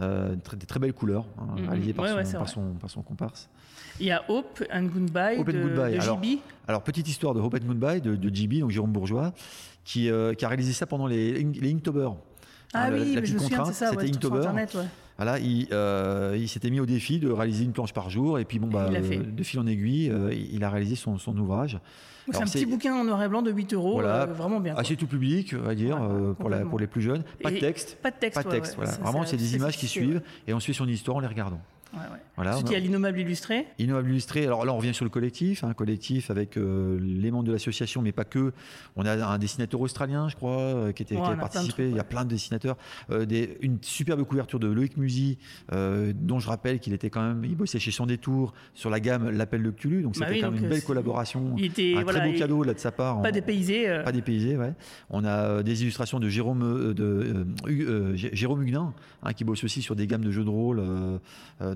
Euh, très, des très belles couleurs, hein, réalisées par, son, par, son, comparse. Il y a Hope and Goodbye de, Goodbye. alors, alors, petite histoire de Hope and Goodbye de, de JB, donc Jérôme Bourgeois, qui, qui, a réalisé ça pendant les, les Inktober. Ah oui, la, je me souviens, c'est ça, c'était Inktober. Voilà, il, il s'était mis au défi de réaliser une planche par jour, et puis bon, bah, de fil en aiguille, il a réalisé son, son ouvrage. C'est un petit bouquin en noir et blanc de 8 euros, euh, vraiment bien. Assez tout public, on va dire, euh, pour, la, pour, les plus jeunes. Pas de texte. Pas de texte. Pas de texte voilà. Vraiment, c'est des images qui suivent et on suit son histoire en les regardant. Ouais, Voilà, Ensuite, il y a l'innommable illustré. Innommable illustré. Alors là, on revient sur le collectif, un hein, collectif avec euh, les membres de l'association, mais pas que. On a un dessinateur australien, je crois, euh, qui, était, qui a participé. il y a plein de dessinateurs. Euh, des, une superbe couverture de Loïc Musy, dont je rappelle qu'il était quand même, il bossait chez Son Détour sur la gamme L'appel de Cthulhu, donc bah c'était quand même une belle collaboration. Il était, un très beau cadeau là de sa part. Pas dépaysé. Pas dépaysé, ouais. On a des illustrations de Jérôme, de, Jérôme Huguenin, hein, qui bosse aussi sur des gammes de jeux de rôle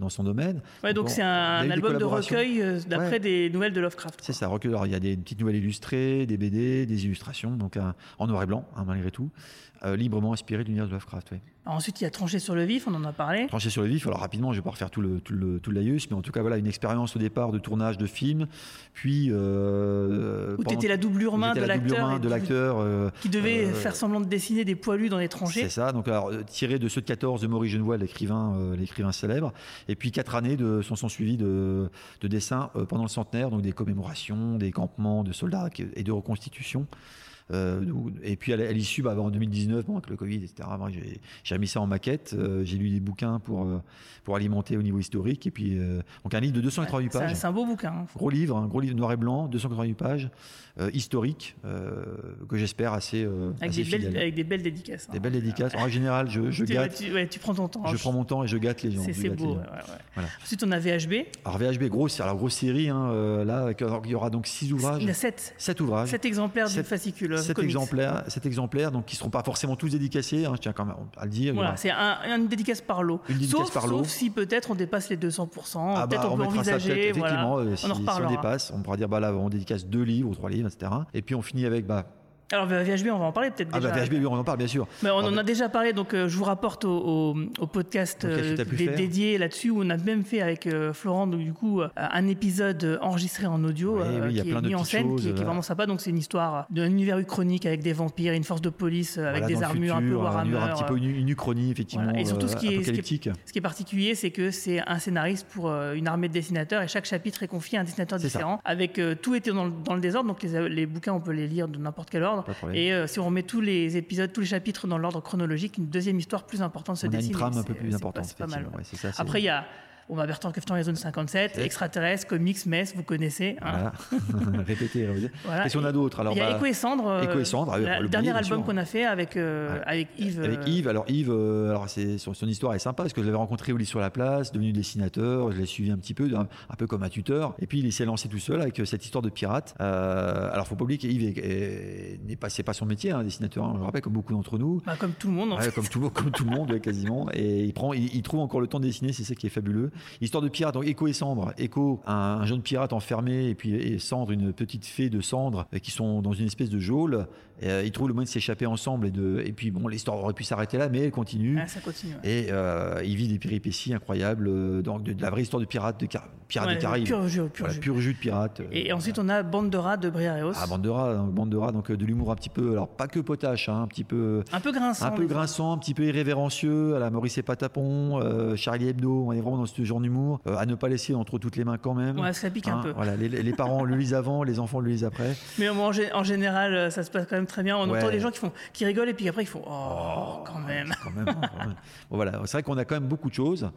dans son domaine. Ouais, donc c'est un album de recueil euh, d'après des nouvelles de Lovecraft. C'est ça, recueil. Alors il y a des petites nouvelles illustrées, des BD, des illustrations, donc en noir et blanc, hein, malgré tout, euh, librement inspiré de l'univers de Lovecraft. ensuite, il y a Tranché sur le vif, on en a parlé. Tranché sur le vif, alors rapidement, je ne vais pas refaire tout le, tout le, tout mais en tout cas, voilà, une expérience au départ de tournage de film, puis. Euh, Où tu étais la doublure main de l'acteur. de l'acteur. Euh, qui devait faire semblant de dessiner des poilus dans les tranchées. C'est ça, donc alors, tiré de ceux de 14 de Maurice Genevoix, l'écrivain, l'écrivain célèbre, et puis quatre années de, sont, sont suivies de, de dessins pendant le centenaire, donc des commémorations, des campements de soldats et de reconstitution. Euh, et puis à l'issue, bah, en 2019, bon, avec le Covid, etc., j'ai remis ça en maquette. Euh, j'ai lu des bouquins pour, euh, pour alimenter au niveau historique. Et puis, donc un livre de 288 pages. C'est un beau bouquin. Hein. Gros livre, un gros livre noir et blanc, 288 pages, historique, que j'espère assez, avec, assez des belles, avec, des belles dédicaces. Hein. Des belles dédicaces. En général, je, je tu, gâte. Tu, ouais, tu, prends ton temps. Je prends mon temps et je gâte les gens. C'est beau. Voilà. Ensuite, on a VHB. Alors VHB, grosse, alors grosse série. Hein, là, il y aura donc six ouvrages. Il y a sept. Sept ouvrages. Sept exemplaires du fascicule. Sept exemplaires, sept exemplaires, donc qui seront pas forcément tous dédicacés. Hein, je tiens quand même à le dire. Voilà, c'est un, une dédicace par lot. Une dédicace sauf, par lot. Sauf si peut-être on dépasse les 200%. Ah peut-être bah, on, on peut envisager. Ça effectivement, euh, si, on. Si on dépasse, on pourra dire bah là, on dédicace deux livres ou trois livres, etc. Et puis on finit avec bah, alors VHB, on va en parler peut-être ah déjà. Ah bah VHB, on en parle bien sûr. Mais on Alors, en a déjà parlé, donc euh, je vous rapporte au, au, au podcast euh, dé- faire. dédié là-dessus où on a même fait avec euh, Florent, donc du coup un épisode enregistré en audio Oui, oui, qui est mis en scène, choses, qui, est- qui est voilà. vraiment sympa. Donc c'est une histoire d'un univers uchronique avec des vampires, une force de police avec voilà, des armures un peu Warhammer. un petit peu une, une uchronie, effectivement, Voilà. Et surtout, ce qui est- ce qui est- apocalyptique. Ce qui est particulier, c'est que c'est un scénariste pour une armée de dessinateurs et chaque chapitre est confié à un dessinateur ça. différent. Avec tout était dans, le- dans le désordre, donc les, les bouquins on peut les lire de n'importe quel ordre. Et euh, si on remet tous les épisodes, tous les chapitres dans l'ordre chronologique, une deuxième histoire plus importante se on a dessine. une trame un peu plus c'est importante, pas- C'est pas mal. ouais. Ça, Après, il y a on va Bertrand Keftan et Zone 57, C'est- extraterrestres, comics, mess, vous connaissez. hein. Voilà. Répétez, répétez. Voilà. Qu'est-ce qu'on a d'autre Il y a bah, Echo et Cendre, euh, Echo et Cendre, ah la- le dernier premier, album qu'on a fait avec, euh, Ouais. avec Yves. Avec euh, Yves, alors Yves, euh, alors c'est son, son histoire est sympa parce que je l'avais rencontré au lit sur la place, devenu dessinateur, je l'ai suivi un petit peu, un, un peu comme un tuteur, et puis il s'est lancé tout seul avec euh, cette histoire de pirate. Euh, alors faut pas oublier qu'Yves est- est- n'est pas, c'est pas son métier, hein, dessinateur. hein, je le rappelle comme beaucoup d'entre nous. bah, comme tout le monde. en Ouais, fait. comme, tout, comme tout le monde, quasiment. Et il, prend, il, il trouve encore le temps de dessiner, c'est ça qui est fabuleux. Histoire de pirate, donc Echo et Cendre. Echo, un, un jeune pirate enfermé, et puis et Cendre, une petite fée de cendre, euh, qui sont dans une espèce de geôle. Et, euh, ils trouvent le moyen de s'échapper ensemble. Et, de, et puis, bon, l'histoire aurait pu s'arrêter là, mais elle continue. Ouais, ça continue. ouais. Et euh, il vit des péripéties incroyables, euh, donc de, de la vraie histoire de pirate, de car- pirate Ouais, des Caraïbes. Pur jus, pur Voilà, jus. pur jus de pirate. Et ensuite, on a Bande de rats de Briareos. ah, bande de rats, hein, bande de rats, donc de l'humour un petit peu, alors pas que potache, hein, un petit peu, un peu grinçant. un peu grinçant, un petit peu irrévérencieux, à la Maurice et Patapon, euh, Charlie Hebdo, on est vraiment dans ce d'humour, euh, à ne pas laisser entre toutes les mains quand même. Ouais, ça pique un Hein, peu. Voilà, les, les parents le lisent avant, les enfants le lisent après. Mais en, gé- en général, euh, ça se passe quand même très bien. On Ouais. entend les gens qui, font, qui rigolent et puis après ils font Oh, quand même. Quand même, quand même. Bon, voilà, c'est vrai qu'on a quand même beaucoup de choses.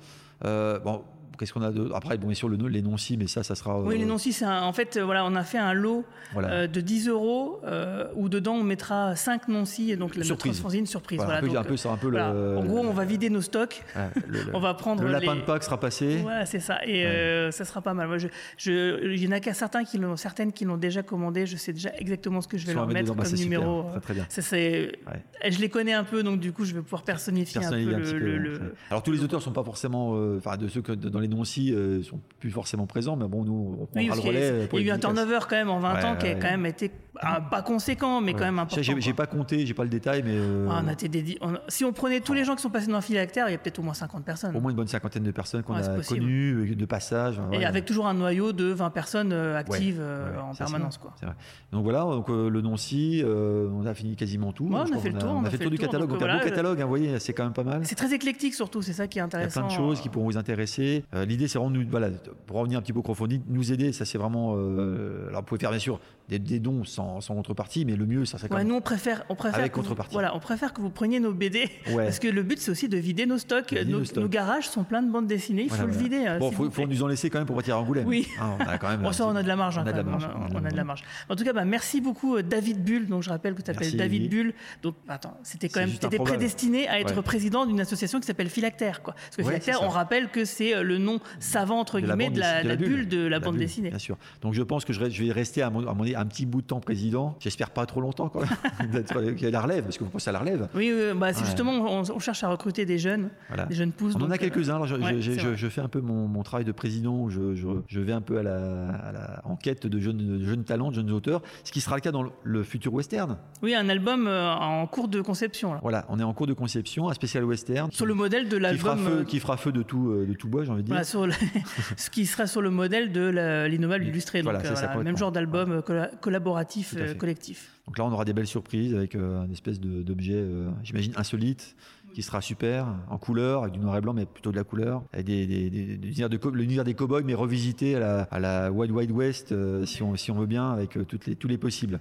Euh, bon, qu'est-ce qu'on a de... Après, bon, bien sûr, le, les non-si, mais ça, ça sera. Oui, euh, les non-si, c'est un- en fait, euh, voilà, on a fait un lot Voilà. euh, de 10 euros euh, où dedans on mettra 5 non-si et donc la Surprise. notre surprise. Voilà, Voilà, un peu, donc, un peu, un peu voilà. le. En gros, on va vider nos stocks. le, le- On va prendre le lapin les- de Pâques sera passé. Voilà, c'est ça. Et euh, ça sera pas mal. Moi, je, je, il y en a qu'à certains qui l'ont, certaines qui l'ont déjà commandé. Je sais déjà exactement ce que je vais leur mettre bah, comme c'est super. numéro. Très, très bien. Ça, c'est, Ouais. Je les connais un peu, donc du coup, je vais pouvoir personnifier un peu le. ouais. Alors tous les auteurs sont pas forcément, euh, enfin de ceux que dans les non-si euh, sont plus forcément présents, mais bon nous on Oui, prendra parce le qu'il y a- relais. pour il y a eu un turnover quand même en 20 Ouais, ans qui a ouais. quand même été ah, pas conséquent, mais quand même important. J'ai pas compté, j'ai pas le détail, mais euh, Ah, on a été dédi- on- Si on prenait tous les gens qui sont passés dans Philactère, il y a peut-être au moins 50 personnes. au moins une bonne cinquantaine de personnes qu'on a connues, euh, de passage. Et ouais. avec toujours un noyau de 20 personnes actives Ouais, ouais, en permanence. Quoi. vrai. Donc voilà, donc euh, le non-si, euh, on a fini quasiment tout. Ouais, on a fait le tour, On a fait le tour du catalogue. donc, un beau catalogue, hein, vous voyez, c'est quand même pas mal. C'est très éclectique surtout, c'est ça qui est Il y a intéressant. plein de choses qui pourront vous intéresser. Euh, L'idée, c'est vraiment, de nous, voilà, pour revenir un petit peu au crowdfunding, nous aider. Ça, c'est vraiment. euh, alors, vous pouvez faire bien sûr des, des dons sans, sans contrepartie, mais le mieux, ça serait quand Ouais, même. nous on préfère, on préfère Avec que vous- contrepartie. voilà, on préfère que vous preniez nos BD Ouais. parce que le but c'est aussi de vider nos stocks. Vider Nos, nos stocks. nos garages sont pleins de bandes dessinées, il Voilà, faut le vider. euh, Bon, s'il faut, nous en laisser quand même pour pas tirer un Angoulême. Oui. Hein, on a quand même. Bon, un ça, on a de la marge. hein, on a de la marge, même. on a de On a de la marge. En tout cas, bah, merci beaucoup, euh, David Bull. Donc, je rappelle que tu t'appelles. David Bull. Donc, attends, c'était quand même, t'étais prédestiné à être Ouais. président d'une association qui s'appelle Philactère, quoi. Parce que Philactère, on rappelle que c'est euh, le nom savant entre guillemets de la, bulle de la de bande dessinée. Bien sûr. Donc je pense que je, vais rester à mon, à mon- un petit bout de temps président. J'espère pas trop longtemps quand même. D'être- ait la relève, parce que vous pensez à la relève. Oui, oui, bah, c'est Ouais. justement, on, on cherche à recruter des jeunes, Voilà. des jeunes pousses. On en donc, a euh, quelques-uns. Alors, je, ouais, je- c'est je- vrai. je fais un peu mon, mon travail de président. où Je, vais un peu à la, à la enquête de jeunes, de jeunes talents, de jeunes auteurs, ce qui sera le cas dans le, le futur western. Oui, un album euh, en cours de conception. là. Voilà, on est en cours de conception, un spécial western Sur le modèle de l'album. euh, qui fera feu de tout, euh, de tout bois, j'ai envie de dire. Voilà, sur le- ce qui sera sur le modèle de l'innommable illustré. Donc, Voilà, c'est euh, ça, voilà, complètement. même genre d'album euh, colla- collaboratif, euh, collectif. Donc là, on aura des belles surprises avec euh, une espèce d'objet, euh, j'imagine, insolite, qui sera super, en couleur, avec du noir et blanc, mais plutôt de la couleur. Avec des, des- des- de l'univers des cow-boys, mais revisité à la, à la Wild Wild West, euh, si, on, si on veut bien, avec euh, toutes les, tous les possibles.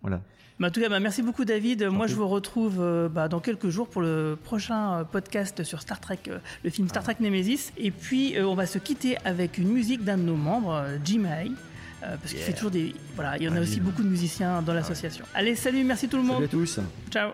Voilà. Mais en tout cas, bah, merci beaucoup David. Moi, je vous retrouve euh, bah, dans quelques jours pour le prochain podcast sur Star Trek, le film Star Trek Nemesis. Et puis, on va se quitter avec une musique d'un de nos membres, Jim Hay. Euh, parce qu'il fait toujours des. Voilà, il y en a aussi beaucoup de musiciens dans ah l'association. Allez, salut, merci tout le monde. Salut à tous. Ciao.